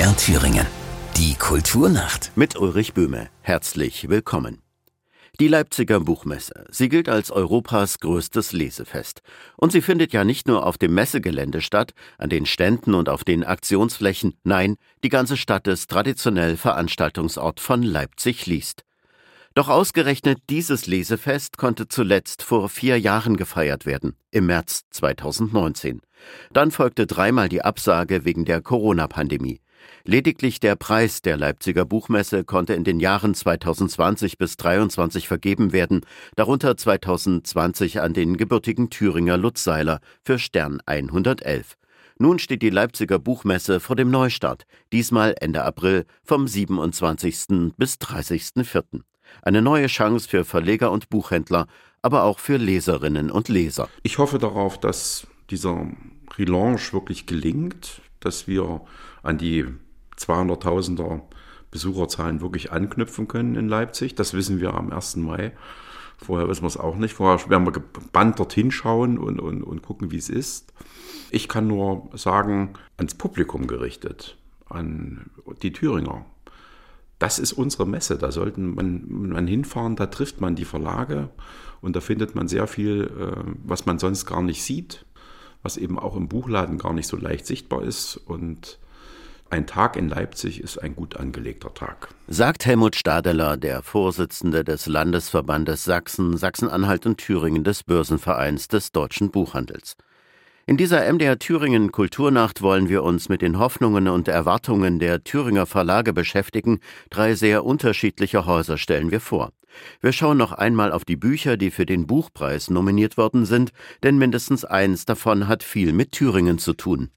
MDR Thüringen. Die Kulturnacht. Mit Ulrich Böhme. Herzlich willkommen. Die Leipziger Buchmesse. Sie gilt als Europas größtes Lesefest. Und sie findet ja nicht nur auf dem Messegelände statt, an den Ständen und auf den Aktionsflächen. Nein, die ganze Stadt ist traditionell Veranstaltungsort von Leipzig liest. Doch ausgerechnet dieses Lesefest konnte zuletzt vor vier Jahren gefeiert werden, im März 2019. Dann folgte dreimal die Absage wegen der Corona-Pandemie. Lediglich der Preis der Leipziger Buchmesse konnte in den Jahren 2020 bis 2023 vergeben werden, darunter 2020 an den gebürtigen Thüringer Lutz Seiler für Stern 111. Nun steht die Leipziger Buchmesse vor dem Neustart, diesmal Ende April vom 27. bis 30.04. Eine neue Chance für Verleger und Buchhändler, aber auch für Leserinnen und Leser. Ich hoffe darauf, dass dieser Relaunch wirklich gelingt, dass wir an die 200.000er Besucherzahlen wirklich anknüpfen können in Leipzig. Das wissen wir am 1. Mai. Vorher wissen wir es auch nicht. Vorher werden wir gebannt dorthin schauen und, und, und gucken, wie es ist. Ich kann nur sagen, ans Publikum gerichtet, an die Thüringer. Das ist unsere Messe. Da sollten man, man hinfahren, da trifft man die Verlage und da findet man sehr viel, äh, was man sonst gar nicht sieht was eben auch im Buchladen gar nicht so leicht sichtbar ist. Und ein Tag in Leipzig ist ein gut angelegter Tag. Sagt Helmut Stadeler, der Vorsitzende des Landesverbandes Sachsen, Sachsen-Anhalt und Thüringen des Börsenvereins des deutschen Buchhandels. In dieser MDR Thüringen Kulturnacht wollen wir uns mit den Hoffnungen und Erwartungen der Thüringer Verlage beschäftigen. Drei sehr unterschiedliche Häuser stellen wir vor. Wir schauen noch einmal auf die Bücher, die für den Buchpreis nominiert worden sind, denn mindestens eins davon hat viel mit Thüringen zu tun.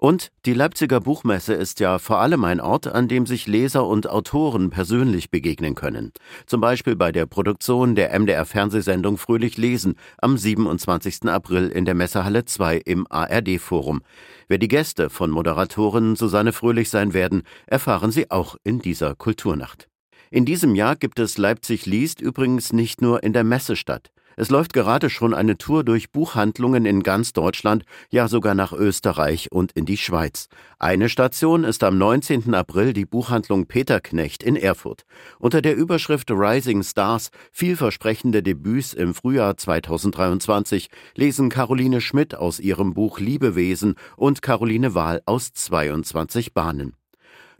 Und die Leipziger Buchmesse ist ja vor allem ein Ort, an dem sich Leser und Autoren persönlich begegnen können. Zum Beispiel bei der Produktion der MDR-Fernsehsendung Fröhlich lesen am 27. April in der Messehalle 2 im ARD-Forum. Wer die Gäste von Moderatorin Susanne Fröhlich sein werden, erfahren Sie auch in dieser Kulturnacht. In diesem Jahr gibt es Leipzig liest übrigens nicht nur in der Messestadt. Es läuft gerade schon eine Tour durch Buchhandlungen in ganz Deutschland, ja sogar nach Österreich und in die Schweiz. Eine Station ist am 19. April die Buchhandlung Peterknecht in Erfurt. Unter der Überschrift Rising Stars vielversprechende Debüts im Frühjahr 2023 lesen Caroline Schmidt aus ihrem Buch Liebewesen und Caroline Wahl aus 22 Bahnen.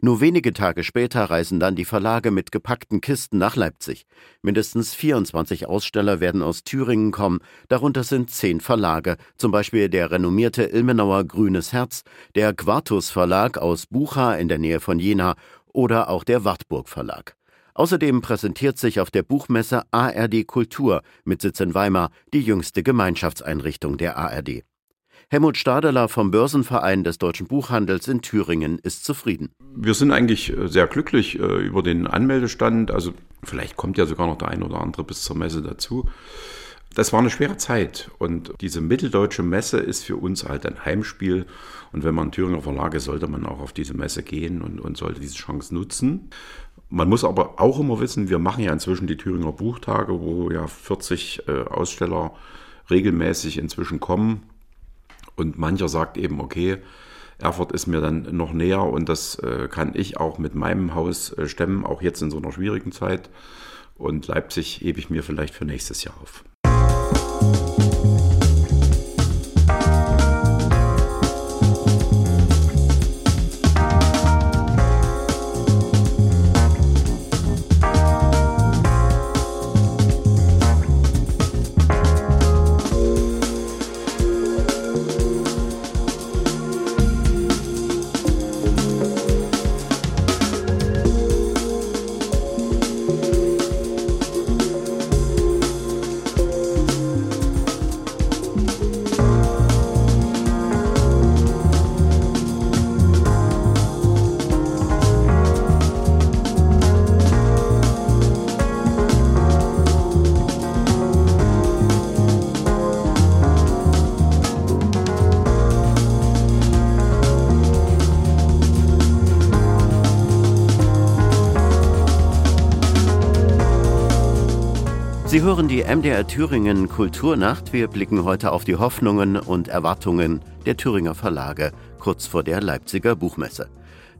Nur wenige Tage später reisen dann die Verlage mit gepackten Kisten nach Leipzig. Mindestens 24 Aussteller werden aus Thüringen kommen, darunter sind zehn Verlage, zum Beispiel der renommierte Ilmenauer Grünes Herz, der Quartus Verlag aus Bucha in der Nähe von Jena oder auch der Wartburg Verlag. Außerdem präsentiert sich auf der Buchmesse ARD Kultur mit Sitz in Weimar die jüngste Gemeinschaftseinrichtung der ARD. Helmut Stadeler vom Börsenverein des deutschen Buchhandels in Thüringen ist zufrieden. Wir sind eigentlich äh, sehr glücklich äh, über den Anmeldestand. Also vielleicht kommt ja sogar noch der ein oder andere bis zur Messe dazu. Das war eine schwere Zeit und diese mitteldeutsche Messe ist für uns halt ein Heimspiel. Und wenn man Thüringer Verlage sollte man auch auf diese Messe gehen und, und sollte diese Chance nutzen. Man muss aber auch immer wissen, wir machen ja inzwischen die Thüringer Buchtage, wo ja 40 äh, Aussteller regelmäßig inzwischen kommen. Und mancher sagt eben, okay, Erfurt ist mir dann noch näher und das äh, kann ich auch mit meinem Haus äh, stemmen, auch jetzt in so einer schwierigen Zeit. Und Leipzig hebe ich mir vielleicht für nächstes Jahr auf. Sie hören die MDR Thüringen Kulturnacht. Wir blicken heute auf die Hoffnungen und Erwartungen der Thüringer Verlage kurz vor der Leipziger Buchmesse.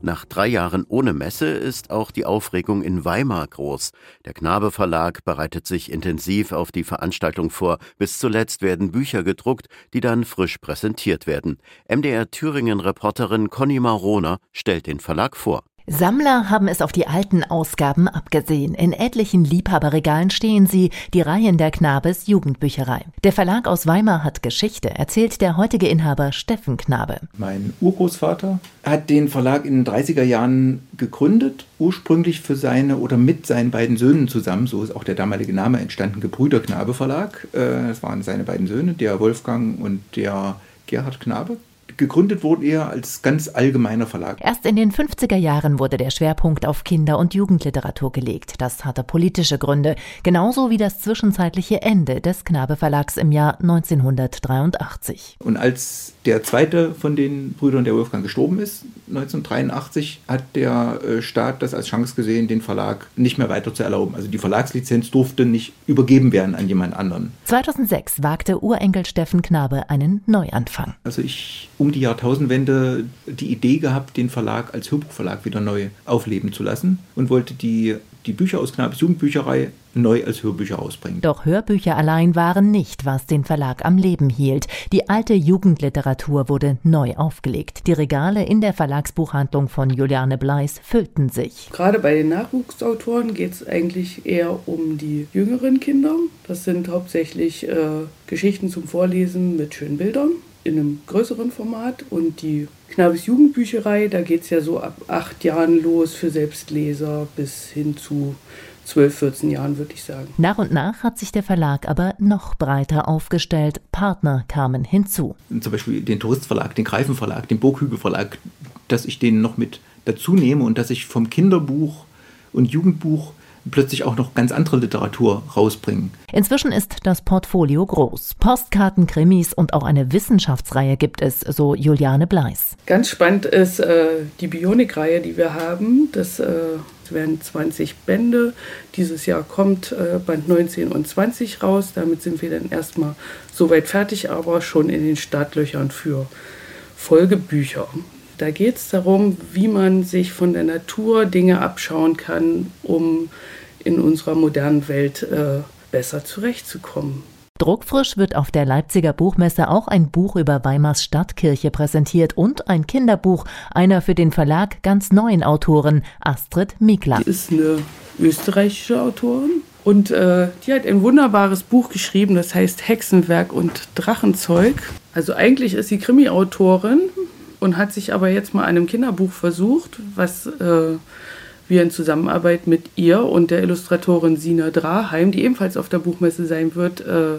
Nach drei Jahren ohne Messe ist auch die Aufregung in Weimar groß. Der Knabe Verlag bereitet sich intensiv auf die Veranstaltung vor. Bis zuletzt werden Bücher gedruckt, die dann frisch präsentiert werden. MDR Thüringen Reporterin Conny Marona stellt den Verlag vor. Sammler haben es auf die alten Ausgaben abgesehen. In etlichen Liebhaberregalen stehen sie, die Reihen der Knabes Jugendbücherei. Der Verlag aus Weimar hat Geschichte, erzählt der heutige Inhaber Steffen Knabe. Mein Urgroßvater hat den Verlag in den 30er Jahren gegründet, ursprünglich für seine oder mit seinen beiden Söhnen zusammen, so ist auch der damalige Name entstanden, Gebrüder Knabe Verlag. Äh, das waren seine beiden Söhne, der Wolfgang und der Gerhard Knabe. Gegründet wurde er als ganz allgemeiner Verlag. Erst in den 50er Jahren wurde der Schwerpunkt auf Kinder- und Jugendliteratur gelegt. Das hatte politische Gründe, genauso wie das zwischenzeitliche Ende des Knabe Verlags im Jahr 1983. Und als der zweite von den Brüdern, der Wolfgang, gestorben ist, 1983, hat der äh, Staat das als Chance gesehen, den Verlag nicht mehr weiter zu erlauben. Also die Verlagslizenz durfte nicht übergeben werden an jemand anderen. 2006 wagte Urenkel Steffen Knabe einen Neuanfang. Also ich um die Jahrtausendwende die Idee gehabt, den Verlag als Hörbuchverlag wieder neu aufleben zu lassen und wollte die, die Bücher aus Knabes Jugendbücherei neu als Hörbücher ausbringen. Doch Hörbücher allein waren nicht, was den Verlag am Leben hielt. Die alte Jugendliteratur wurde neu aufgelegt. Die Regale in der Verlagsbuchhandlung von Juliane Bleis füllten sich. Gerade bei den Nachwuchsautoren geht es eigentlich eher um die jüngeren Kinder. Das sind hauptsächlich äh, Geschichten zum Vorlesen mit schönen Bildern in einem größeren Format und die Knabes Jugendbücherei, da geht es ja so ab acht Jahren los für Selbstleser bis hin zu 12, 14 Jahren, würde ich sagen. Nach und nach hat sich der Verlag aber noch breiter aufgestellt. Partner kamen hinzu. Zum Beispiel den Touristverlag, den Greifenverlag, den Burghügelverlag, dass ich den noch mit dazu nehme und dass ich vom Kinderbuch und Jugendbuch plötzlich auch noch ganz andere Literatur rausbringen. Inzwischen ist das Portfolio groß. Postkarten, Krimis und auch eine Wissenschaftsreihe gibt es, so Juliane Bleis. Ganz spannend ist äh, die Bionik-Reihe, die wir haben. Das äh, werden 20 Bände. Dieses Jahr kommt äh, Band 19 und 20 raus. Damit sind wir dann erstmal soweit fertig, aber schon in den Startlöchern für Folgebücher. Da geht es darum, wie man sich von der Natur Dinge abschauen kann, um in unserer modernen Welt äh, besser zurechtzukommen. Druckfrisch wird auf der Leipziger Buchmesse auch ein Buch über Weimars Stadtkirche präsentiert und ein Kinderbuch einer für den Verlag ganz neuen Autorin, Astrid Mikla. Sie ist eine österreichische Autorin und äh, die hat ein wunderbares Buch geschrieben, das heißt Hexenwerk und Drachenzeug. Also eigentlich ist sie Krimi-Autorin, und hat sich aber jetzt mal an einem Kinderbuch versucht, was äh, wir in Zusammenarbeit mit ihr und der Illustratorin Sina Draheim, die ebenfalls auf der Buchmesse sein wird, äh,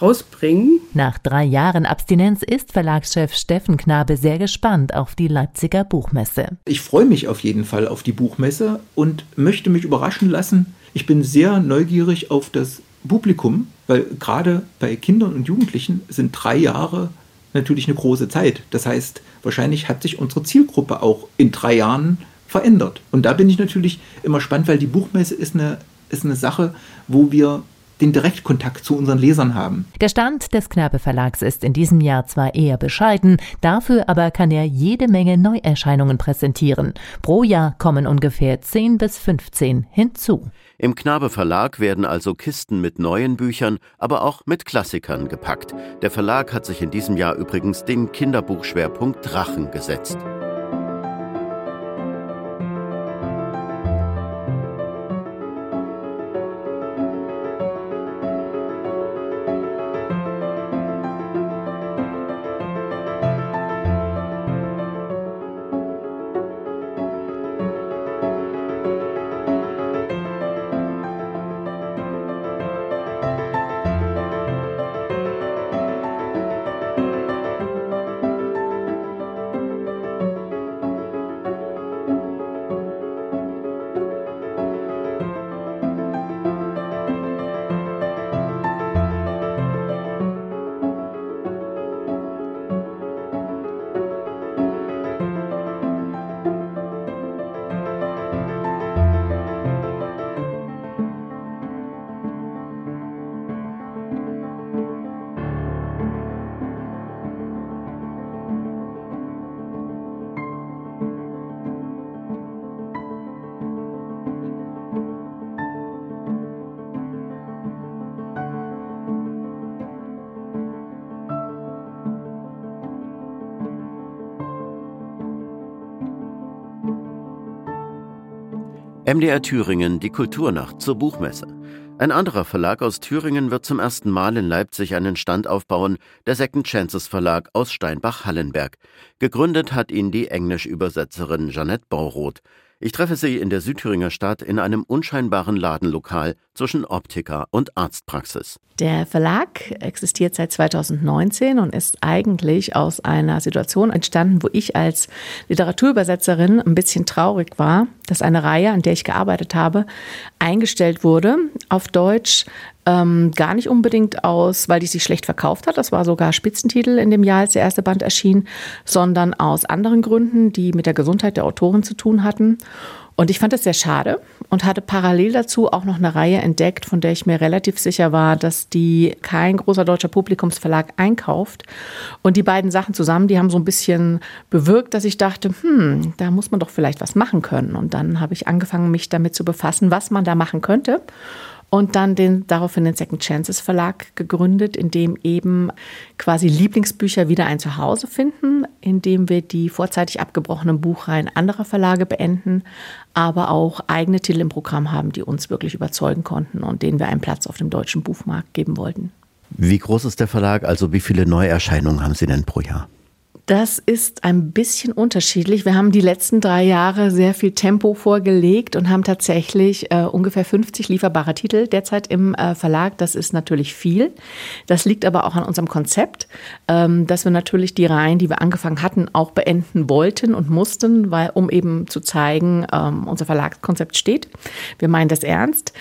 rausbringen. Nach drei Jahren Abstinenz ist Verlagschef Steffen Knabe sehr gespannt auf die Leipziger Buchmesse. Ich freue mich auf jeden Fall auf die Buchmesse und möchte mich überraschen lassen. Ich bin sehr neugierig auf das Publikum, weil gerade bei Kindern und Jugendlichen sind drei Jahre natürlich eine große Zeit. Das heißt, wahrscheinlich hat sich unsere Zielgruppe auch in drei Jahren verändert. Und da bin ich natürlich immer spannend, weil die Buchmesse ist eine, ist eine Sache, wo wir den Direktkontakt zu unseren Lesern haben. Der Stand des Knabe Verlags ist in diesem Jahr zwar eher bescheiden, dafür aber kann er jede Menge Neuerscheinungen präsentieren. Pro Jahr kommen ungefähr 10 bis 15 hinzu. Im Knabe Verlag werden also Kisten mit neuen Büchern, aber auch mit Klassikern gepackt. Der Verlag hat sich in diesem Jahr übrigens den Kinderbuchschwerpunkt Drachen gesetzt. MDR Thüringen, die Kulturnacht zur Buchmesse. Ein anderer Verlag aus Thüringen wird zum ersten Mal in Leipzig einen Stand aufbauen, der Second Chances Verlag aus Steinbach-Hallenberg. Gegründet hat ihn die Englisch-Übersetzerin Jeanette Bauroth. Ich treffe sie in der Südthüringer Stadt in einem unscheinbaren Ladenlokal zwischen Optiker und Arztpraxis. Der Verlag existiert seit 2019 und ist eigentlich aus einer Situation entstanden, wo ich als Literaturübersetzerin ein bisschen traurig war, dass eine Reihe, an der ich gearbeitet habe, eingestellt wurde auf Deutsch. Ähm, gar nicht unbedingt aus, weil die sich schlecht verkauft hat, das war sogar Spitzentitel in dem Jahr, als der erste Band erschien, sondern aus anderen Gründen, die mit der Gesundheit der Autorin zu tun hatten. Und ich fand das sehr schade und hatte parallel dazu auch noch eine Reihe entdeckt, von der ich mir relativ sicher war, dass die kein großer deutscher Publikumsverlag einkauft. Und die beiden Sachen zusammen, die haben so ein bisschen bewirkt, dass ich dachte, hm, da muss man doch vielleicht was machen können. Und dann habe ich angefangen, mich damit zu befassen, was man da machen könnte und dann den daraufhin den Second Chances Verlag gegründet, in dem eben quasi Lieblingsbücher wieder ein Zuhause finden, in dem wir die vorzeitig abgebrochenen Buchreihen anderer Verlage beenden, aber auch eigene Titel im Programm haben, die uns wirklich überzeugen konnten und denen wir einen Platz auf dem deutschen Buchmarkt geben wollten. Wie groß ist der Verlag? Also wie viele Neuerscheinungen haben Sie denn pro Jahr? Das ist ein bisschen unterschiedlich. Wir haben die letzten drei Jahre sehr viel Tempo vorgelegt und haben tatsächlich äh, ungefähr 50 lieferbare Titel derzeit im äh, Verlag. Das ist natürlich viel. Das liegt aber auch an unserem Konzept, ähm, dass wir natürlich die Reihen, die wir angefangen hatten, auch beenden wollten und mussten, weil, um eben zu zeigen, ähm, unser Verlagskonzept steht. Wir meinen das ernst.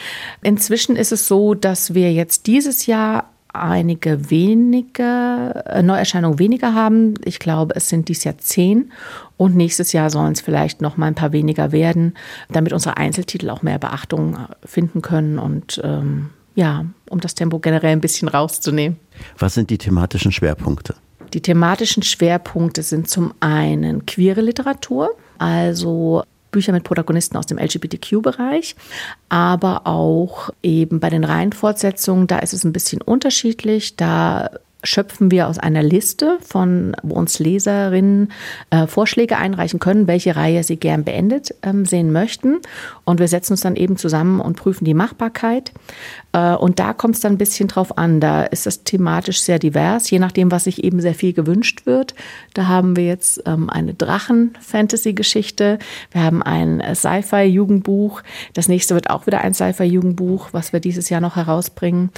Inzwischen ist es so, dass wir jetzt dieses Jahr einige wenige äh, Neuerscheinungen weniger haben. Ich glaube, es sind dies Jahr zehn und nächstes Jahr sollen es vielleicht noch mal ein paar weniger werden, damit unsere Einzeltitel auch mehr Beachtung äh, finden können und ähm, ja, um das Tempo generell ein bisschen rauszunehmen. Was sind die thematischen Schwerpunkte? Die thematischen Schwerpunkte sind zum einen queere Literatur, also Bücher mit Protagonisten aus dem LGBTQ-Bereich, aber auch eben bei den Reihenfortsetzungen, da ist es ein bisschen unterschiedlich. Da schöpfen wir aus einer Liste von, wo uns Leserinnen äh, Vorschläge einreichen können, welche Reihe sie gern beendet ähm, sehen möchten. Und wir setzen uns dann eben zusammen und prüfen die Machbarkeit. Äh, und da kommt es dann ein bisschen drauf an. Da ist das thematisch sehr divers, je nachdem, was sich eben sehr viel gewünscht wird. Da haben wir jetzt ähm, eine Drachen-Fantasy-Geschichte. Wir haben ein Sci-Fi-Jugendbuch. Das nächste wird auch wieder ein Sci-Fi-Jugendbuch, was wir dieses Jahr noch herausbringen.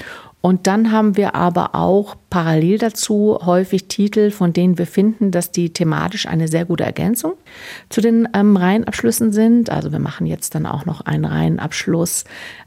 Und dann haben wir aber auch parallel dazu häufig Titel, von denen wir finden, dass die thematisch eine sehr gute Ergänzung zu den ähm, Reihenabschlüssen sind. Also wir machen jetzt dann auch noch einen Reihenabschluss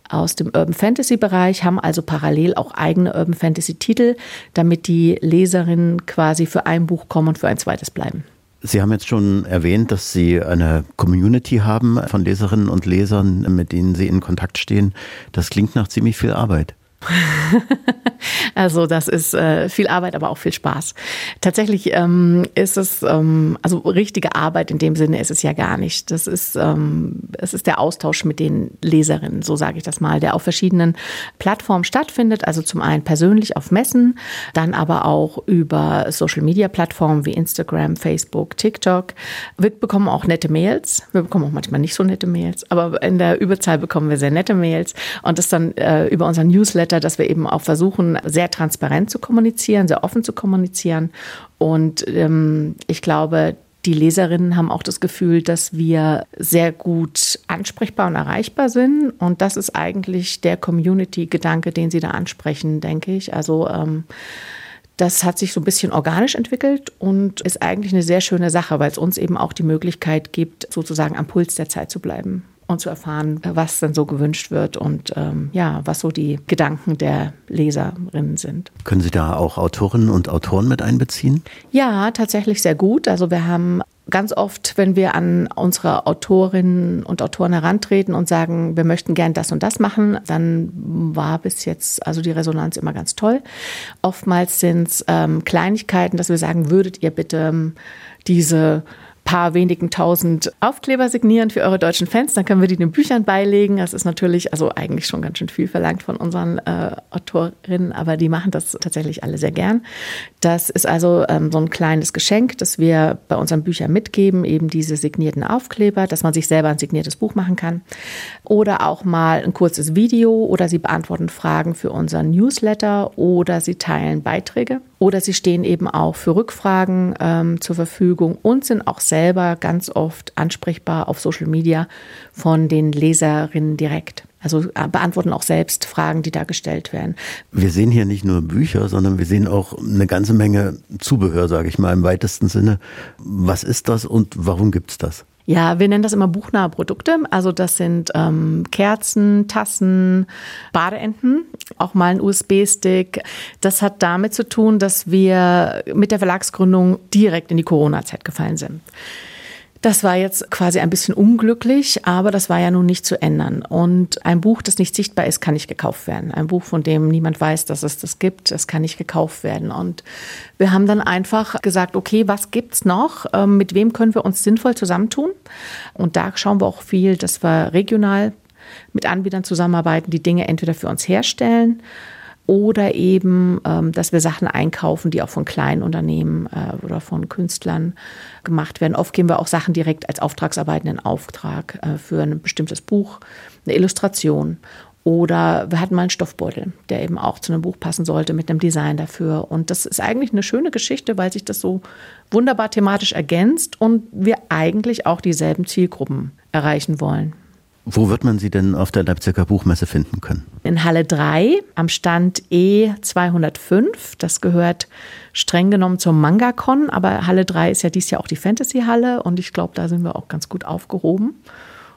aus dem Urban Fantasy Bereich, haben also parallel auch eigene Urban Fantasy Titel, damit die Leserinnen quasi für ein Buch kommen und für ein zweites bleiben. Sie haben jetzt schon erwähnt, dass Sie eine Community haben von Leserinnen und Lesern, mit denen Sie in Kontakt stehen. Das klingt nach ziemlich viel Arbeit. also das ist äh, viel Arbeit, aber auch viel Spaß. Tatsächlich ähm, ist es, ähm, also richtige Arbeit in dem Sinne ist es ja gar nicht. Das ist, ähm, es ist der Austausch mit den Leserinnen, so sage ich das mal, der auf verschiedenen Plattformen stattfindet. Also zum einen persönlich auf Messen, dann aber auch über Social-Media-Plattformen wie Instagram, Facebook, TikTok. Wir bekommen auch nette Mails. Wir bekommen auch manchmal nicht so nette Mails, aber in der Überzahl bekommen wir sehr nette Mails und das dann äh, über unseren Newsletter weiter, dass wir eben auch versuchen, sehr transparent zu kommunizieren, sehr offen zu kommunizieren. Und ähm, ich glaube, die Leserinnen haben auch das Gefühl, dass wir sehr gut ansprechbar und erreichbar sind. Und das ist eigentlich der Community-Gedanke, den Sie da ansprechen, denke ich. Also ähm, das hat sich so ein bisschen organisch entwickelt und ist eigentlich eine sehr schöne Sache, weil es uns eben auch die Möglichkeit gibt, sozusagen am Puls der Zeit zu bleiben und zu erfahren, was dann so gewünscht wird und ähm, ja, was so die Gedanken der Leserinnen sind. Können Sie da auch Autorinnen und Autoren mit einbeziehen? Ja, tatsächlich sehr gut. Also wir haben ganz oft, wenn wir an unsere Autorinnen und Autoren herantreten und sagen, wir möchten gern das und das machen, dann war bis jetzt also die Resonanz immer ganz toll. Oftmals sind es ähm, Kleinigkeiten, dass wir sagen, würdet ihr bitte ähm, diese paar wenigen tausend Aufkleber signieren für eure deutschen Fans, dann können wir die den Büchern beilegen. Das ist natürlich, also eigentlich schon ganz schön viel verlangt von unseren äh, Autorinnen, aber die machen das tatsächlich alle sehr gern. Das ist also ähm, so ein kleines Geschenk, das wir bei unseren Büchern mitgeben, eben diese signierten Aufkleber, dass man sich selber ein signiertes Buch machen kann. Oder auch mal ein kurzes Video oder sie beantworten Fragen für unseren Newsletter oder sie teilen Beiträge. Oder sie stehen eben auch für Rückfragen ähm, zur Verfügung und sind auch selber ganz oft ansprechbar auf Social Media von den Leserinnen direkt. Also äh, beantworten auch selbst Fragen, die da gestellt werden. Wir sehen hier nicht nur Bücher, sondern wir sehen auch eine ganze Menge Zubehör, sage ich mal im weitesten Sinne. Was ist das und warum gibt es das? Ja, wir nennen das immer buchnahe Produkte. Also das sind ähm, Kerzen, Tassen, Badeenten, auch mal ein USB-Stick. Das hat damit zu tun, dass wir mit der Verlagsgründung direkt in die Corona-Zeit gefallen sind. Das war jetzt quasi ein bisschen unglücklich, aber das war ja nun nicht zu ändern. Und ein Buch, das nicht sichtbar ist, kann nicht gekauft werden. Ein Buch, von dem niemand weiß, dass es das gibt, das kann nicht gekauft werden. Und wir haben dann einfach gesagt, okay, was gibt's noch? Ähm, mit wem können wir uns sinnvoll zusammentun? Und da schauen wir auch viel, dass wir regional mit Anbietern zusammenarbeiten, die Dinge entweder für uns herstellen oder eben, ähm, dass wir Sachen einkaufen, die auch von kleinen Unternehmen äh, oder von Künstlern gemacht werden. Oft geben wir auch Sachen direkt als Auftragsarbeiten in Auftrag äh, für ein bestimmtes Buch, eine Illustration. Oder wir hatten mal einen Stoffbeutel, der eben auch zu einem Buch passen sollte mit einem Design dafür. Und das ist eigentlich eine schöne Geschichte, weil sich das so wunderbar thematisch ergänzt und wir eigentlich auch dieselben Zielgruppen erreichen wollen. Wo wird man sie denn auf der Leipziger Buchmesse finden können? In Halle 3 am Stand E205. Das gehört streng genommen zum Mangakon, aber Halle 3 ist ja dies Jahr auch die Fantasy-Halle und ich glaube, da sind wir auch ganz gut aufgehoben.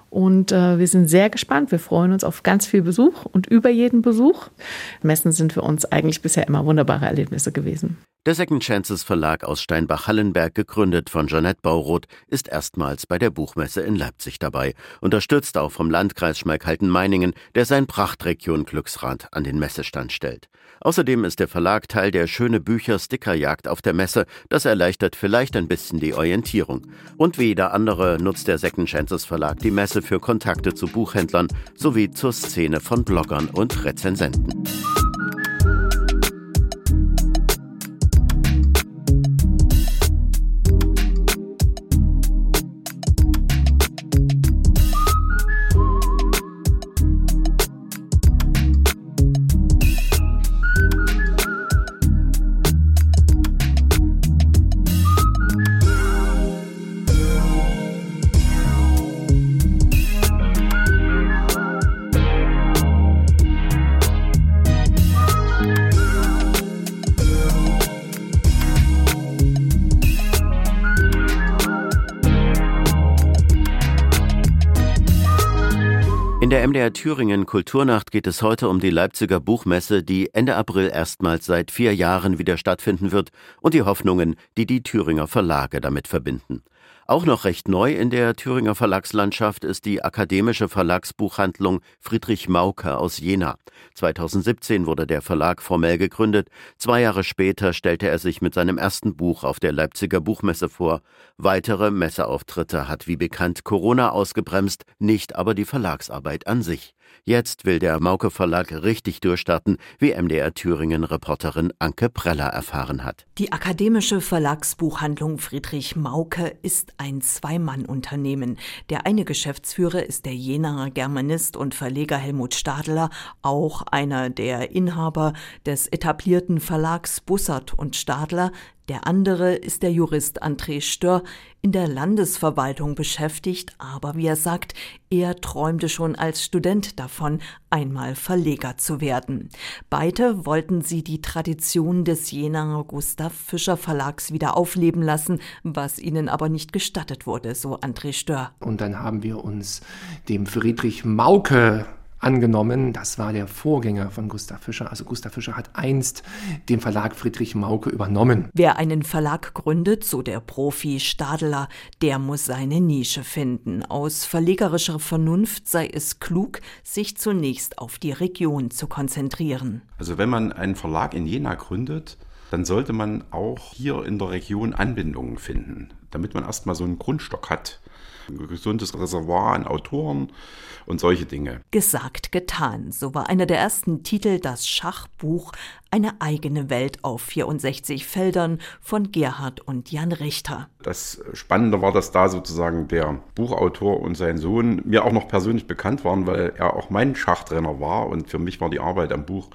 Und äh, wir sind sehr gespannt. Wir freuen uns auf ganz viel Besuch und über jeden Besuch. Messen sind für uns eigentlich bisher immer wunderbare Erlebnisse gewesen. Der Second Chances Verlag aus Steinbach-Hallenberg, gegründet von Jeanette Bauroth, ist erstmals bei der Buchmesse in Leipzig dabei, unterstützt auch vom Landkreis Schmalkalden-Meiningen, der sein Prachtregion Glücksrad an den Messestand stellt. Außerdem ist der Verlag Teil der Schöne Bücher Stickerjagd auf der Messe. Das erleichtert vielleicht ein bisschen die Orientierung. Und wie jeder andere nutzt der Second Chances Verlag die Messe für Kontakte zu Buchhändlern sowie zur Szene von Bloggern und Rezensenten. In der MDR Thüringen Kulturnacht geht es heute um die Leipziger Buchmesse, die Ende April erstmals seit vier Jahren wieder stattfinden wird und die Hoffnungen, die die Thüringer Verlage damit verbinden. Auch noch recht neu in der Thüringer Verlagslandschaft ist die akademische Verlagsbuchhandlung Friedrich Mauke aus Jena. 2017 wurde der Verlag formell gegründet. Zwei Jahre später stellte er sich mit seinem ersten Buch auf der Leipziger Buchmesse vor. Weitere Messeauftritte hat wie bekannt Corona ausgebremst, nicht aber die Verlagsarbeit an sich. Jetzt will der Mauke Verlag richtig durchstarten, wie MDR Thüringen Reporterin Anke Preller erfahren hat. Die akademische Verlagsbuchhandlung Friedrich Mauke ist ein Zwei-Mann-Unternehmen. Der eine Geschäftsführer ist der Jenaer Germanist und Verleger Helmut Stadler, auch einer der Inhaber des etablierten Verlags Bussard und Stadler, der andere ist der Jurist André Stör, in der Landesverwaltung beschäftigt, aber wie er sagt, er träumte schon als Student davon, einmal Verleger zu werden. Beide wollten sie die Tradition des Jenaer Gustav Fischer Verlags wieder aufleben lassen, was ihnen aber nicht gestattet wurde, so André Stör. Und dann haben wir uns dem Friedrich Mauke angenommen. Das war der Vorgänger von Gustav Fischer. Also Gustav Fischer hat einst den Verlag Friedrich Mauke übernommen. Wer einen Verlag gründet, so der Profi Stadler, der muss seine Nische finden. Aus verlegerischer Vernunft sei es klug, sich zunächst auf die Region zu konzentrieren. Also wenn man einen Verlag in Jena gründet, dann sollte man auch hier in der Region Anbindungen finden. damit man erstmal so einen Grundstock hat. Ein gesundes Reservoir an Autoren und solche Dinge. Gesagt, getan. So war einer der ersten Titel das Schachbuch Eine eigene Welt auf 64 Feldern von Gerhard und Jan Richter. Das Spannende war, dass da sozusagen der Buchautor und sein Sohn mir auch noch persönlich bekannt waren, weil er auch mein Schachtrainer war und für mich war die Arbeit am Buch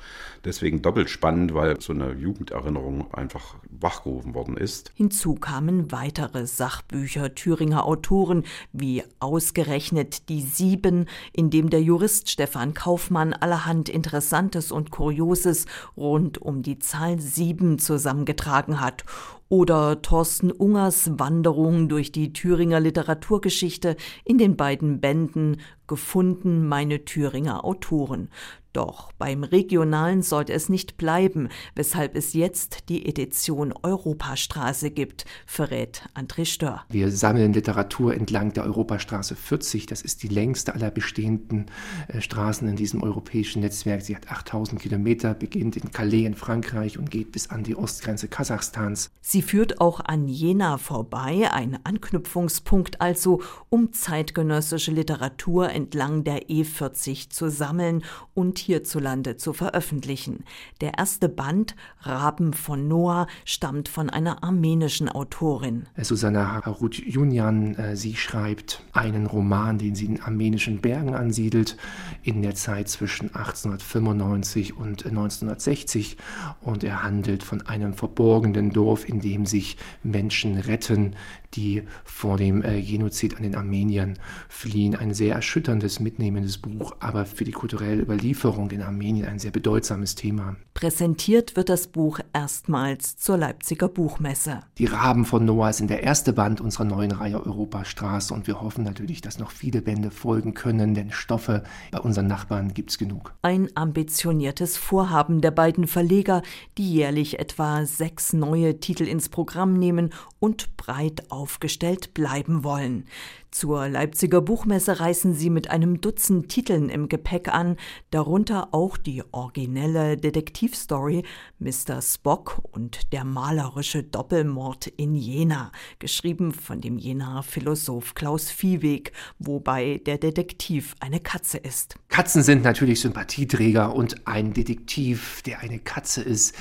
deswegen doppelt spannend, weil so eine Jugenderinnerung einfach wachgerufen worden ist. Hinzu kamen weitere Sachbücher Thüringer Autoren wie Ausgerechnet die Sieben, in dem der Jurist Stefan Kaufmann allerhand Interessantes und Kurioses rund um die Zahl sieben zusammengetragen hat oder Thorsten Ungers Wanderung durch die Thüringer Literaturgeschichte in den beiden Bänden Gefunden meine Thüringer Autoren. Doch beim Regionalen sollte es nicht bleiben, weshalb es jetzt die Edition Europastraße gibt, verrät André Stör. Wir sammeln Literatur entlang der Europastraße 40. Das ist die längste aller bestehenden äh, Straßen in diesem europäischen Netzwerk. Sie hat 8000 Kilometer, beginnt in Calais in Frankreich und geht bis an die Ostgrenze Kasachstans. Sie führt auch an Jena vorbei, ein Anknüpfungspunkt also, um zeitgenössische Literatur entlang der E40 zu sammeln und hierzulande zu veröffentlichen. Der erste Band, Raben von Noah, stammt von einer armenischen Autorin. Susanna Harut Junyan, äh, sie schreibt einen Roman, den sie in armenischen Bergen ansiedelt, in der Zeit zwischen 1895 und 1960. Und er handelt von einem verborgenen Dorf, in dem sich Menschen retten, die vor dem äh, Genozid an den Armeniern fliehen. Ein sehr erschütterndes, mitnehmendes Buch, aber für die kulturelle Überlieferung in Armenien ein sehr bedeutsames Thema. Präsentiert wird das Buch erstmals zur Leipziger Buchmesse. Die Raben von Noah sind der erste Band unserer neuen Reihe Europastraße und wir hoffen natürlich, dass noch viele Bände folgen können, denn Stoffe bei unseren Nachbarn gibt es genug. Ein ambitioniertes Vorhaben der beiden Verleger, die jährlich etwa sechs neue Titel ins Programm nehmen und breit aufgestellt bleiben wollen. Zur Leipziger Buchmesse reisen sie mit einem Dutzend Titeln im Gepäck an, darunter auch die originelle Detektivstory Mr. Spock und der malerische Doppelmord in Jena, geschrieben von dem Jenaer Philosoph Klaus Viehweg, wobei der Detektiv eine Katze ist. Katzen sind natürlich Sympathieträger und ein Detektiv, der eine Katze ist,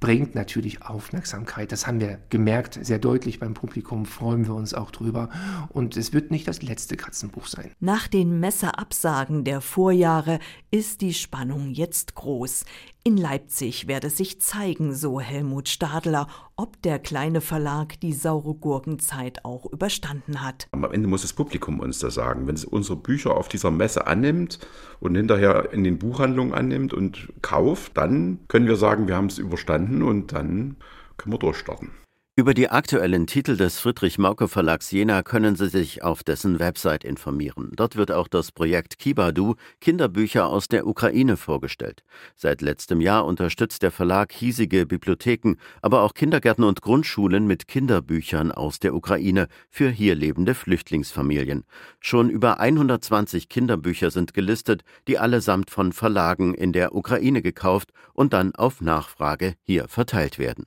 bringt natürlich Aufmerksamkeit. Das haben wir gemerkt, sehr deutlich beim Publikum, freuen wir uns auch drüber. Und es wird nicht das letzte Katzenbuch sein. Nach den Messerabsagen der Vorjahre ist die Spannung jetzt groß. In Leipzig werde sich zeigen, so Helmut Stadler, ob der kleine Verlag die saure Gurkenzeit auch überstanden hat. Am Ende muss das Publikum uns das sagen. Wenn es unsere Bücher auf dieser Messe annimmt und hinterher in den Buchhandlungen annimmt und kauft, dann können wir sagen, wir haben es überstanden und dann können wir durchstarten. Über die aktuellen Titel des Friedrich Mauke Verlags Jena können Sie sich auf dessen Website informieren. Dort wird auch das Projekt Kibadu Kinderbücher aus der Ukraine vorgestellt. Seit letztem Jahr unterstützt der Verlag hiesige Bibliotheken, aber auch Kindergärten und Grundschulen mit Kinderbüchern aus der Ukraine für hier lebende Flüchtlingsfamilien. Schon über 120 Kinderbücher sind gelistet, die allesamt von Verlagen in der Ukraine gekauft und dann auf Nachfrage hier verteilt werden.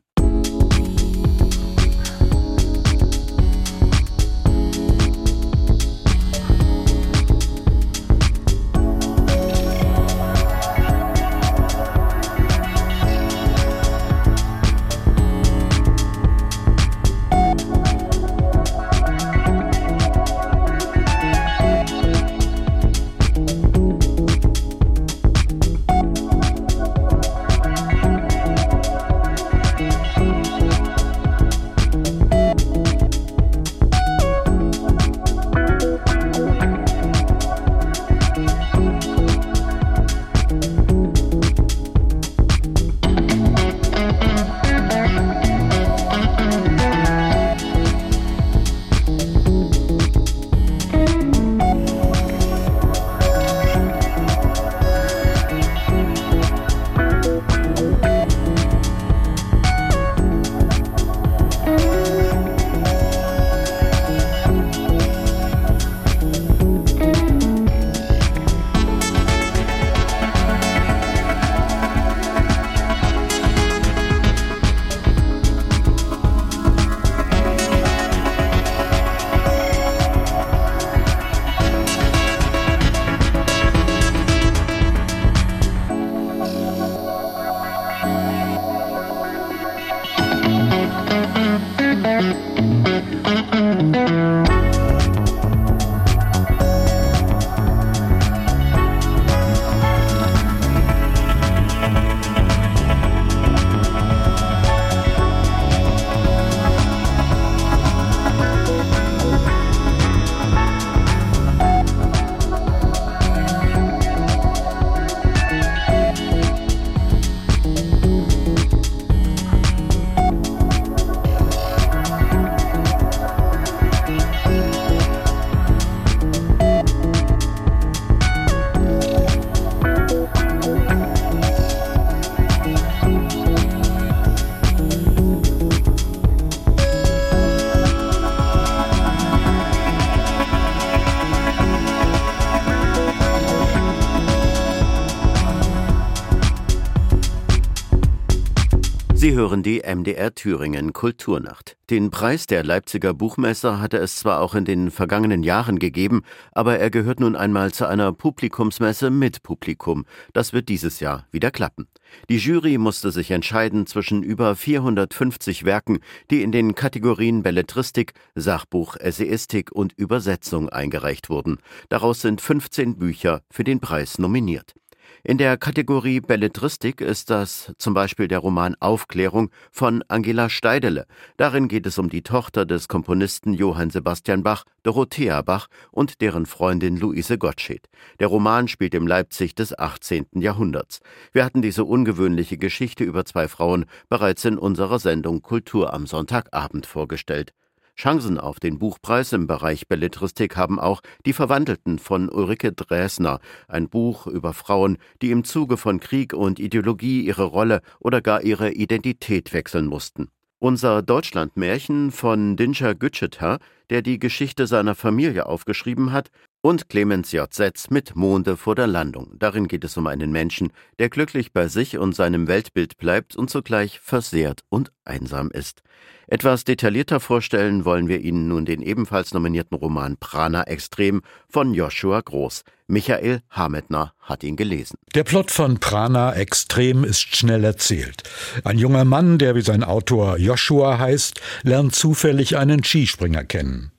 Hören die MDR Thüringen Kulturnacht. Den Preis der Leipziger Buchmesse hatte es zwar auch in den vergangenen Jahren gegeben, aber er gehört nun einmal zu einer Publikumsmesse mit Publikum. Das wird dieses Jahr wieder klappen. Die Jury musste sich entscheiden zwischen über 450 Werken, die in den Kategorien Belletristik, Sachbuch, Essayistik und Übersetzung eingereicht wurden. Daraus sind 15 Bücher für den Preis nominiert. In der Kategorie Belletristik ist das zum Beispiel der Roman Aufklärung von Angela Steidele. Darin geht es um die Tochter des Komponisten Johann Sebastian Bach, Dorothea Bach, und deren Freundin Luise Gottsched. Der Roman spielt im Leipzig des 18. Jahrhunderts. Wir hatten diese ungewöhnliche Geschichte über zwei Frauen bereits in unserer Sendung Kultur am Sonntagabend vorgestellt. Chancen auf den Buchpreis im Bereich Belletristik haben auch Die Verwandelten von Ulrike Dresner, ein Buch über Frauen, die im Zuge von Krieg und Ideologie ihre Rolle oder gar ihre Identität wechseln mussten. Unser Deutschlandmärchen von Dinscher Gütscheter, der die Geschichte seiner Familie aufgeschrieben hat, und Clemens J. Setz mit Monde vor der Landung. Darin geht es um einen Menschen, der glücklich bei sich und seinem Weltbild bleibt und zugleich versehrt und einsam ist. Etwas detaillierter vorstellen wollen wir Ihnen nun den ebenfalls nominierten Roman Prana Extrem von Joshua Groß. Michael Hametner hat ihn gelesen. Der Plot von Prana Extrem ist schnell erzählt. Ein junger Mann, der wie sein Autor Joshua heißt, lernt zufällig einen Skispringer kennen.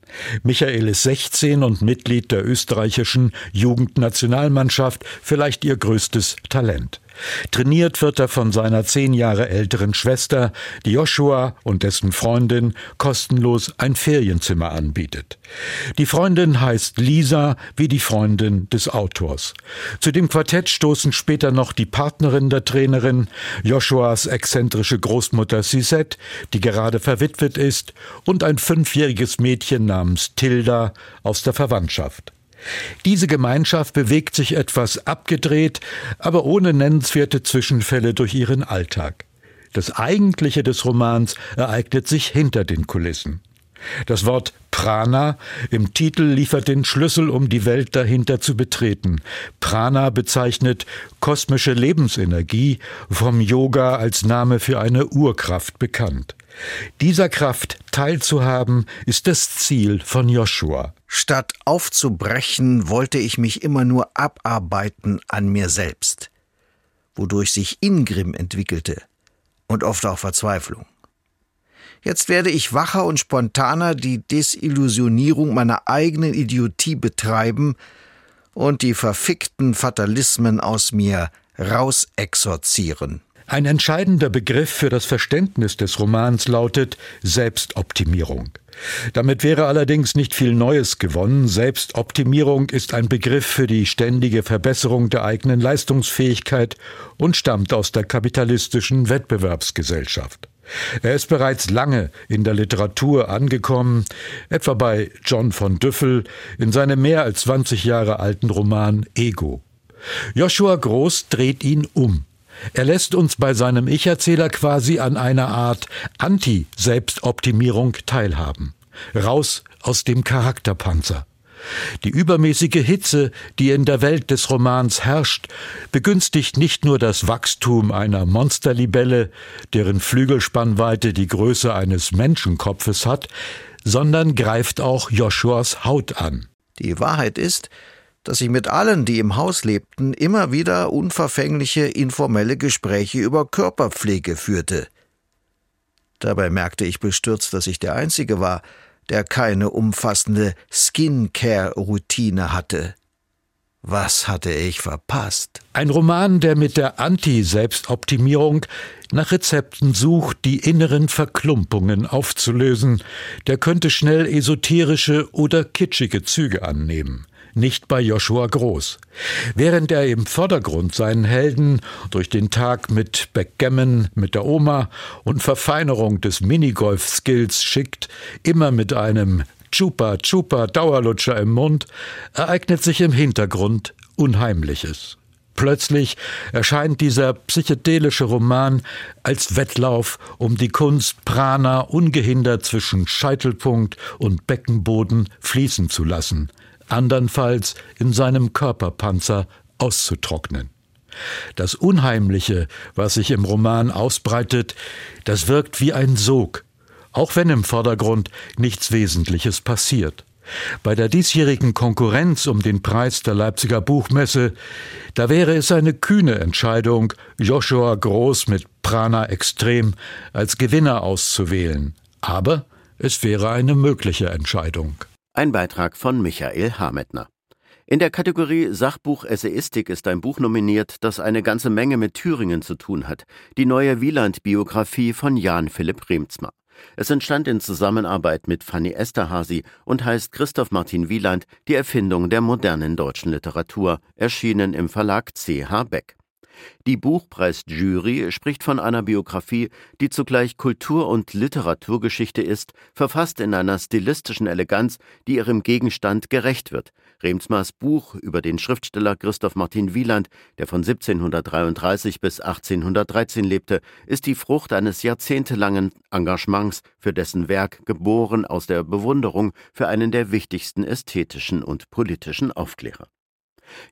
Michael ist 16 und Mitglied der österreichischen Jugendnationalmannschaft, vielleicht ihr größtes Talent. Trainiert wird er von seiner zehn Jahre älteren Schwester, die Joshua und dessen Freundin kostenlos ein Ferienzimmer anbietet. Die Freundin heißt Lisa wie die Freundin des Autors. Zu dem Quartett stoßen später noch die Partnerin der Trainerin, Joshuas exzentrische Großmutter Sisette, die gerade verwitwet ist, und ein fünfjähriges Mädchen namens Tilda aus der Verwandtschaft. Diese Gemeinschaft bewegt sich etwas abgedreht, aber ohne nennenswerte Zwischenfälle durch ihren Alltag. Das Eigentliche des Romans ereignet sich hinter den Kulissen. Das Wort Prana im Titel liefert den Schlüssel, um die Welt dahinter zu betreten. Prana bezeichnet kosmische Lebensenergie, vom Yoga als Name für eine Urkraft bekannt. Dieser Kraft teilzuhaben, ist das Ziel von Joshua. Statt aufzubrechen, wollte ich mich immer nur abarbeiten an mir selbst, wodurch sich Ingrim entwickelte und oft auch Verzweiflung. Jetzt werde ich wacher und spontaner die Desillusionierung meiner eigenen Idiotie betreiben und die verfickten Fatalismen aus mir rausexorzieren. Ein entscheidender Begriff für das Verständnis des Romans lautet Selbstoptimierung. Damit wäre allerdings nicht viel Neues gewonnen. Selbstoptimierung ist ein Begriff für die ständige Verbesserung der eigenen Leistungsfähigkeit und stammt aus der kapitalistischen Wettbewerbsgesellschaft. Er ist bereits lange in der Literatur angekommen, etwa bei John von Düffel in seinem mehr als 20 Jahre alten Roman Ego. Joshua Groß dreht ihn um. Er lässt uns bei seinem Ich-Erzähler quasi an einer Art Anti-Selbstoptimierung teilhaben. Raus aus dem Charakterpanzer. Die übermäßige Hitze, die in der Welt des Romans herrscht, begünstigt nicht nur das Wachstum einer Monsterlibelle, deren Flügelspannweite die Größe eines Menschenkopfes hat, sondern greift auch Joshuas Haut an. Die Wahrheit ist, dass ich mit allen, die im Haus lebten, immer wieder unverfängliche informelle Gespräche über Körperpflege führte. Dabei merkte ich bestürzt, dass ich der Einzige war, der keine umfassende Skincare-Routine hatte. Was hatte ich verpasst? Ein Roman, der mit der Anti-Selbstoptimierung nach Rezepten sucht, die inneren Verklumpungen aufzulösen, der könnte schnell esoterische oder kitschige Züge annehmen nicht bei Joshua Groß. Während er im Vordergrund seinen Helden durch den Tag mit Backgammon mit der Oma und Verfeinerung des Minigolf-Skills schickt, immer mit einem Chupa Chupa Dauerlutscher im Mund, ereignet sich im Hintergrund Unheimliches. Plötzlich erscheint dieser psychedelische Roman als Wettlauf um die Kunst, Prana ungehindert zwischen Scheitelpunkt und Beckenboden fließen zu lassen, andernfalls in seinem Körperpanzer auszutrocknen. Das Unheimliche, was sich im Roman ausbreitet, das wirkt wie ein Sog, auch wenn im Vordergrund nichts Wesentliches passiert. Bei der diesjährigen Konkurrenz um den Preis der Leipziger Buchmesse, da wäre es eine kühne Entscheidung, Joshua Groß mit Prana Extrem als Gewinner auszuwählen. Aber es wäre eine mögliche Entscheidung. Ein Beitrag von Michael Hametner. In der Kategorie Sachbuch Essayistik ist ein Buch nominiert, das eine ganze Menge mit Thüringen zu tun hat. Die neue Wieland-Biografie von Jan Philipp Remzma. Es entstand in Zusammenarbeit mit Fanny Esterhazy und heißt Christoph Martin Wieland, die Erfindung der modernen deutschen Literatur, erschienen im Verlag CH Beck. Die Buchpreisjury spricht von einer Biografie, die zugleich Kultur- und Literaturgeschichte ist, verfasst in einer stilistischen Eleganz, die ihrem Gegenstand gerecht wird. Remsmars Buch über den Schriftsteller Christoph Martin Wieland, der von 1733 bis 1813 lebte, ist die Frucht eines jahrzehntelangen Engagements für dessen Werk, geboren aus der Bewunderung für einen der wichtigsten ästhetischen und politischen Aufklärer.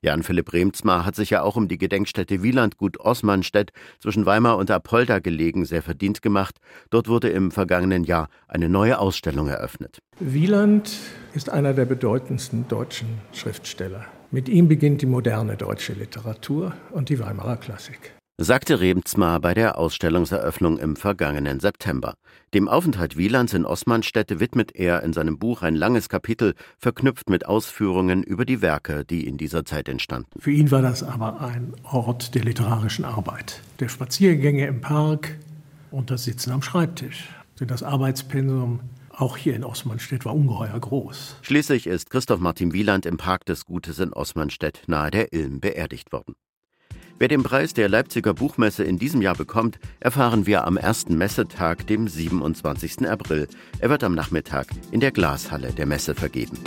Jan Philipp Remzmar hat sich ja auch um die Gedenkstätte Wielandgut Osmanstedt zwischen Weimar und Apolda gelegen sehr verdient gemacht. Dort wurde im vergangenen Jahr eine neue Ausstellung eröffnet. Wieland ist einer der bedeutendsten deutschen Schriftsteller. Mit ihm beginnt die moderne deutsche Literatur und die Weimarer Klassik sagte Remzmar bei der Ausstellungseröffnung im vergangenen September. Dem Aufenthalt Wielands in Osmanstädte widmet er in seinem Buch ein langes Kapitel, verknüpft mit Ausführungen über die Werke, die in dieser Zeit entstanden. Für ihn war das aber ein Ort der literarischen Arbeit, der Spaziergänge im Park und das Sitzen am Schreibtisch. Das Arbeitspensum auch hier in Osmanstedt war ungeheuer groß. Schließlich ist Christoph Martin Wieland im Park des Gutes in Osmanstedt nahe der Ilm beerdigt worden. Wer den Preis der Leipziger Buchmesse in diesem Jahr bekommt, erfahren wir am ersten Messetag, dem 27. April. Er wird am Nachmittag in der Glashalle der Messe vergeben.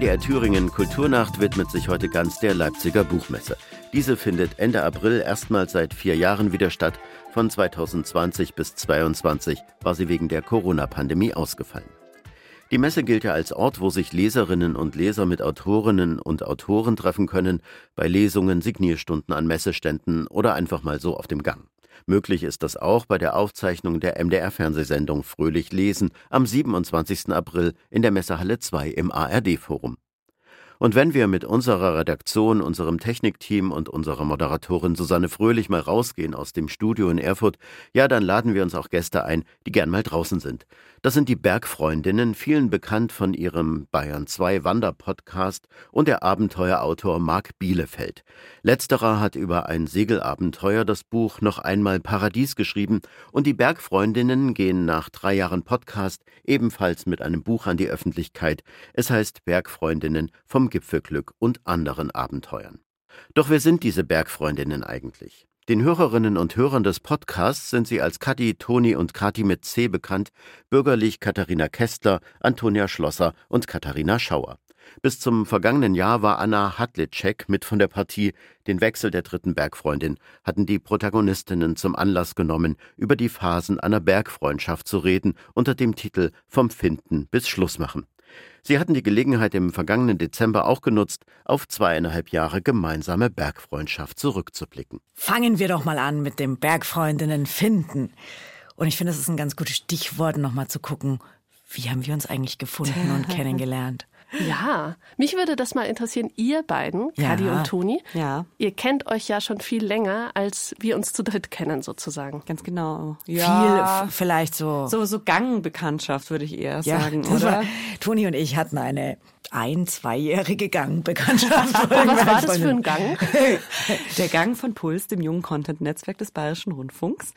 MDR Thüringen Kulturnacht widmet sich heute ganz der Leipziger Buchmesse. Diese findet Ende April erstmals seit vier Jahren wieder statt. Von 2020 bis 2022 war sie wegen der Corona-Pandemie ausgefallen. Die Messe gilt ja als Ort, wo sich Leserinnen und Leser mit Autorinnen und Autoren treffen können, bei Lesungen, Signierstunden an Messeständen oder einfach mal so auf dem Gang. Möglich ist das auch bei der Aufzeichnung der MDR-Fernsehsendung Fröhlich lesen am 27. April in der Messehalle 2 im ARD-Forum. Und wenn wir mit unserer Redaktion, unserem Technikteam und unserer Moderatorin Susanne Fröhlich mal rausgehen aus dem Studio in Erfurt, ja, dann laden wir uns auch Gäste ein, die gern mal draußen sind. Das sind die Bergfreundinnen, vielen bekannt von ihrem Bayern 2 Wanderpodcast und der Abenteuerautor Marc Bielefeld. Letzterer hat über ein Segelabenteuer das Buch Noch einmal Paradies geschrieben und die Bergfreundinnen gehen nach drei Jahren Podcast ebenfalls mit einem Buch an die Öffentlichkeit. Es heißt Bergfreundinnen vom Gipfelglück und anderen Abenteuern. Doch wer sind diese Bergfreundinnen eigentlich? Den Hörerinnen und Hörern des Podcasts sind sie als Kathi, Toni und Kati mit C bekannt, bürgerlich Katharina Kästler, Antonia Schlosser und Katharina Schauer. Bis zum vergangenen Jahr war Anna Hadlitschek mit von der Partie. Den Wechsel der dritten Bergfreundin hatten die Protagonistinnen zum Anlass genommen, über die Phasen einer Bergfreundschaft zu reden, unter dem Titel Vom Finden bis Schlussmachen. Sie hatten die Gelegenheit im vergangenen Dezember auch genutzt, auf zweieinhalb Jahre gemeinsame Bergfreundschaft zurückzublicken. Fangen wir doch mal an mit dem Bergfreundinnen finden. Und ich finde, es ist ein ganz gutes Stichwort, nochmal zu gucken, wie haben wir uns eigentlich gefunden und kennengelernt. Ja, mich würde das mal interessieren, ihr beiden, Ja. Kadi und Toni. Ja. Ihr kennt euch ja schon viel länger, als wir uns zu dritt kennen, sozusagen. Ganz genau. Viel, f- vielleicht so. So, so Gangbekanntschaft, würde ich eher ja, sagen, oder? war, Toni und ich hatten eine ein-, zweijährige Gangbekanntschaft. Was war das für ein Gang? Der Gang von Puls, dem jungen Content-Netzwerk des Bayerischen Rundfunks.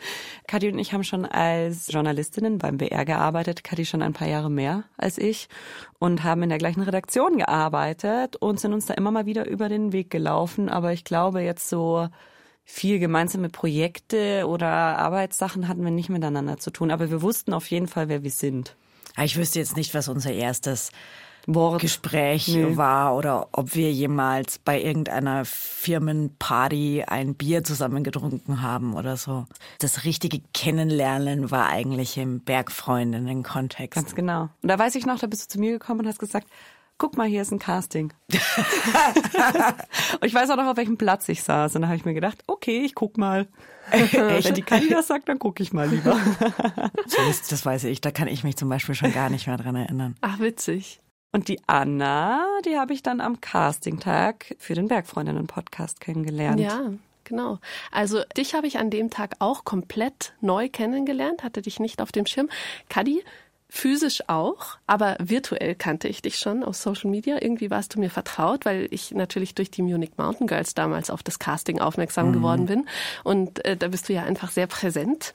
Kathi und ich haben schon als Journalistinnen beim BR gearbeitet. Kathi schon ein paar Jahre mehr als ich und haben in der gleichen Redaktion gearbeitet und sind uns da immer mal wieder über den Weg gelaufen. Aber ich glaube, jetzt so viel gemeinsame Projekte oder Arbeitssachen hatten wir nicht miteinander zu tun. Aber wir wussten auf jeden Fall, wer wir sind. Ich wüsste jetzt nicht, was unser erstes Wort. Gespräch Nee. war oder ob wir jemals bei irgendeiner Firmenparty ein Bier zusammen getrunken haben oder so. Das richtige Kennenlernen war eigentlich im Bergfreundinnen-Kontext. Ganz genau. Und da weiß ich noch, da bist du zu mir gekommen und hast gesagt, guck mal, hier ist ein Casting. und ich weiß auch noch, auf welchem Platz ich saß. Und da habe ich mir gedacht, okay, ich guck mal. Wenn die Kathi das sagt, dann gucke ich mal lieber. Das weiß ich. Da kann ich mich zum Beispiel schon gar nicht mehr dran erinnern. Ach, witzig. Und die Anna, die habe ich dann am Castingtag für den Bergfreundinnen-Podcast kennengelernt. Ja, genau. Also dich habe ich an dem Tag auch komplett neu kennengelernt, hatte dich nicht auf dem Schirm. Kadi, physisch auch, aber virtuell kannte ich dich schon aus Social Media. Irgendwie warst du mir vertraut, weil ich natürlich durch die Munich Mountain Girls damals auf das Casting aufmerksam Mhm. geworden bin. Und äh, da bist du ja einfach sehr präsent.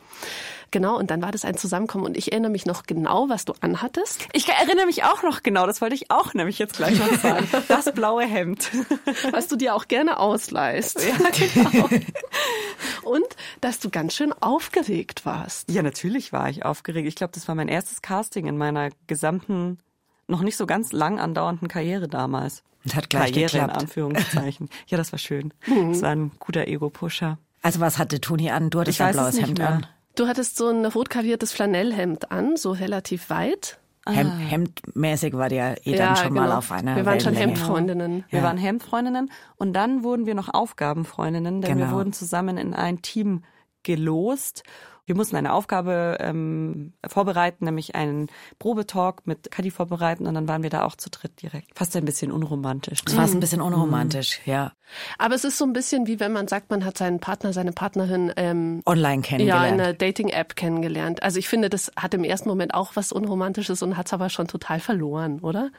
Genau, und dann war das ein Zusammenkommen und ich erinnere mich noch genau, was du anhattest. Ich erinnere mich auch noch genau, das wollte ich auch nämlich jetzt gleich noch sagen. Das blaue Hemd. Was du dir auch gerne ausleihst. Ja, genau. Und dass du ganz schön aufgeregt warst. Ja, natürlich war ich aufgeregt. Ich glaube, das war mein erstes Casting in meiner gesamten, noch nicht so ganz lang andauernden Karriere damals. Und hat gleich Karriere in geklappt. Anführungszeichen. ja, das war schön. Mhm. Das war ein guter Ego-Pusher. Also was hatte Toni an? Du hattest Ich ein blaues Hemd mehr. an. Du hattest so ein rot kariertes Flanellhemd an, so relativ weit. Hem Hemdmäßig war der eh dann Ja, schon mal genau. auf einer Wir waren schon. Hemdfreundinnen. Wir Ja. waren Hemdfreundinnen und dann wurden wir noch Aufgabenfreundinnen, denn wir Genau. wurden zusammen in ein Team gelost. Wir mussten eine Aufgabe ähm, vorbereiten, nämlich einen Probetalk mit Kadi vorbereiten und dann waren wir da auch zu dritt direkt. Fast ein bisschen unromantisch. Das war ein bisschen unromantisch, ja. Aber es ist so ein bisschen wie wenn man sagt, man hat seinen Partner, seine Partnerin ähm, Online ja, kennengelernt. in einer Dating-App kennengelernt. Also ich finde, das hat im ersten Moment auch was Unromantisches und hat es aber schon total verloren, oder?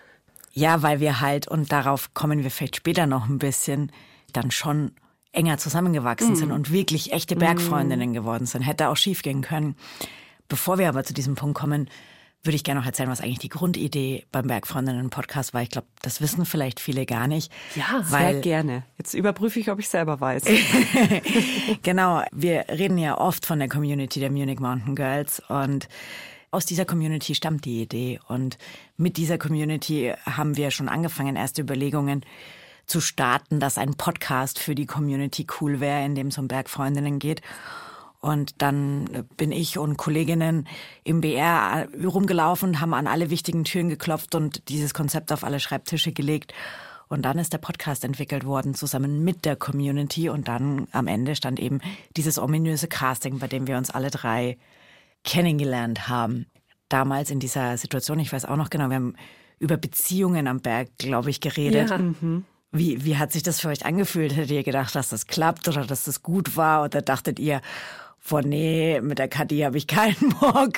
Ja, weil wir halt, und darauf kommen wir vielleicht später noch ein bisschen, dann schon enger zusammengewachsen Mhm. sind und wirklich echte Bergfreundinnen geworden sind. Hätte auch schief gehen können. Bevor wir aber zu diesem Punkt kommen, würde ich gerne noch erzählen, was eigentlich die Grundidee beim Bergfreundinnen-Podcast war. Ich glaube, das wissen vielleicht viele gar nicht. Ja, Sehr gerne. Jetzt überprüfe ich, ob ich selber weiß. genau, wir reden ja oft von der Community der Munich Mountain Girls und aus dieser Community stammt die Idee und mit dieser Community haben wir schon angefangen, erste Überlegungen zu starten, dass ein Podcast für die Community cool wäre, in dem es um Bergfreundinnen geht. Und dann bin ich und Kolleginnen im BR rumgelaufen, haben an alle wichtigen Türen geklopft und dieses Konzept auf alle Schreibtische gelegt Und dann ist der Podcast entwickelt worden, zusammen mit der Community. Und dann am Ende stand eben dieses ominöse Casting, bei dem wir uns alle drei kennengelernt haben. Damals in dieser Situation, ich weiß auch noch genau, wir haben über Beziehungen am Berg, glaube ich, geredet. Ja. Mhm. Wie, wie hat sich das für euch angefühlt? Hättet ihr gedacht, dass das klappt oder dass das gut war? Oder dachtet ihr, boah, nee, mit der Kathi habe ich keinen Bock?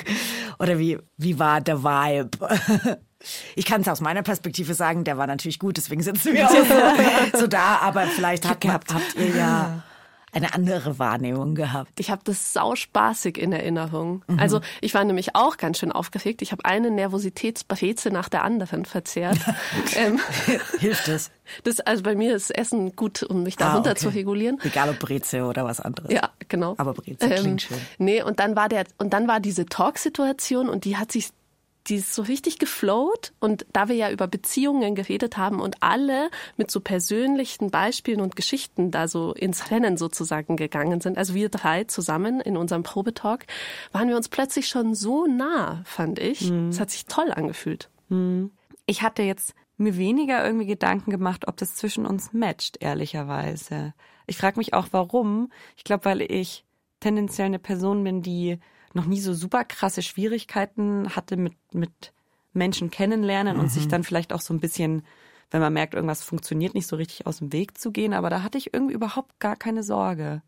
Oder wie, wie war der Vibe? Ich kann es aus meiner Perspektive sagen, der war natürlich gut, deswegen sitzen wir auch so da, aber vielleicht habt, habt, habt ihr ja eine andere Wahrnehmung gehabt. Ich habe das sauspaßig in Erinnerung. Mhm. Also ich war nämlich auch ganz schön aufgeregt. Ich habe eine Nervositätsbreze nach der anderen verzehrt. ähm, Hilft es? Das, also bei mir ist Essen gut, um mich da ah, runter okay. zu regulieren. Egal ob Breze oder was anderes. Ja, genau. Aber Breze klingt ähm, schön. Nee, und dann war der, und dann war diese Talksituation und die hat sich die ist so richtig geflowt und da wir ja über Beziehungen geredet haben und alle mit so persönlichen Beispielen und Geschichten da so ins Rennen sozusagen gegangen sind, also wir drei zusammen in unserem Probetalk, waren wir uns plötzlich schon so nah, fand ich. Mhm. Es mhm. hat sich toll angefühlt. Mhm. Ich hatte jetzt mir weniger irgendwie Gedanken gemacht, ob das zwischen uns matcht, ehrlicherweise. Ich frage mich auch, warum. Ich glaube, weil ich tendenziell eine Person bin, die noch nie so super krasse Schwierigkeiten hatte mit, mit Menschen kennenlernen mhm. und sich mhm. dann vielleicht auch so ein bisschen, wenn man merkt, irgendwas funktioniert nicht so richtig aus dem Weg zu gehen. Aber da hatte ich irgendwie überhaupt gar keine Sorge.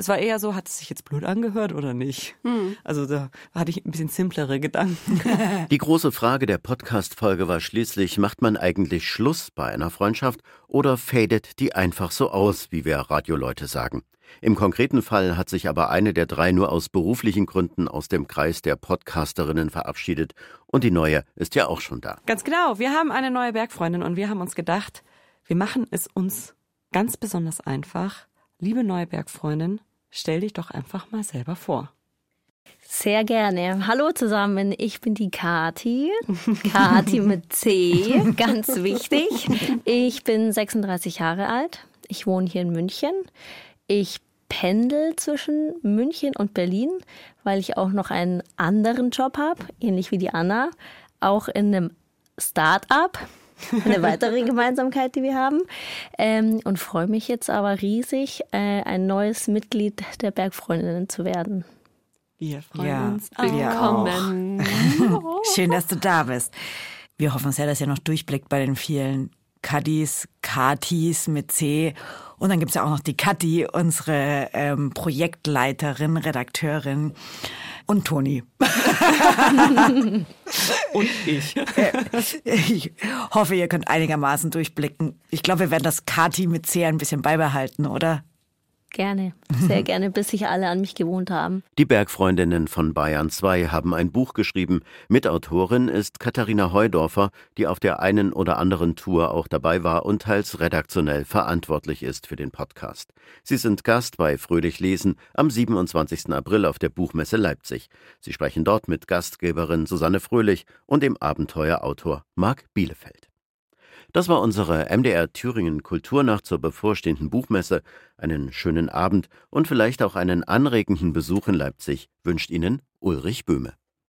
Es war eher so, hat es sich jetzt blöd angehört oder nicht? Hm. Also da hatte ich ein bisschen simplere Gedanken. Die große Frage der Podcast-Folge war schließlich, macht man eigentlich Schluss bei einer Freundschaft oder fadet die einfach so aus, wie wir Radioleute sagen? Im konkreten Fall hat sich aber eine der drei nur aus beruflichen Gründen aus dem Kreis der Podcasterinnen verabschiedet und die neue ist ja auch schon da. Ganz genau, wir haben eine neue Bergfreundin und wir haben uns gedacht, wir machen es uns ganz besonders einfach. Liebe neue Bergfreundin, stell dich doch einfach mal selber vor. Sehr gerne. Hallo zusammen, ich bin die Kati. Kati mit C, ganz wichtig. Ich bin 36 Jahre alt. Ich wohne hier in München. Ich pendel zwischen München und Berlin, weil ich auch noch einen anderen Job habe, ähnlich wie die Anna, auch in einem Start-up. Eine weitere Gemeinsamkeit, die wir haben. Ähm, und freue mich jetzt aber riesig, äh, ein neues Mitglied der Bergfreundinnen zu werden. Wir freuen ja, uns. Willkommen. Schön, dass du da bist. Wir hoffen sehr, dass ihr noch durchblickt bei den vielen Kadis, Katis mit C und dann gibt's ja auch noch die Kathi, unsere ähm, Projektleiterin, Redakteurin. Und Toni. und ich. ich hoffe, ihr könnt einigermaßen durchblicken. Ich glaube, wir werden das Kati mit C ein bisschen beibehalten, oder? Gerne, sehr gerne, bis sich alle an mich gewohnt haben. Die Bergfreundinnen von Bayern 2 haben ein Buch geschrieben. Mitautorin ist Katharina Heudorfer, die auf der einen oder anderen Tour auch dabei war und teils redaktionell verantwortlich ist für den Podcast. Sie sind Gast bei Fröhlich Lesen am 27. April auf der Buchmesse Leipzig. Sie sprechen dort mit Gastgeberin Susanne Fröhlich und dem Abenteuerautor Marc Bielefeld. Das war unsere MDR Thüringen Kulturnacht zur bevorstehenden Buchmesse. Einen schönen Abend und vielleicht auch einen anregenden Besuch in Leipzig wünscht Ihnen Ulrich Böhme.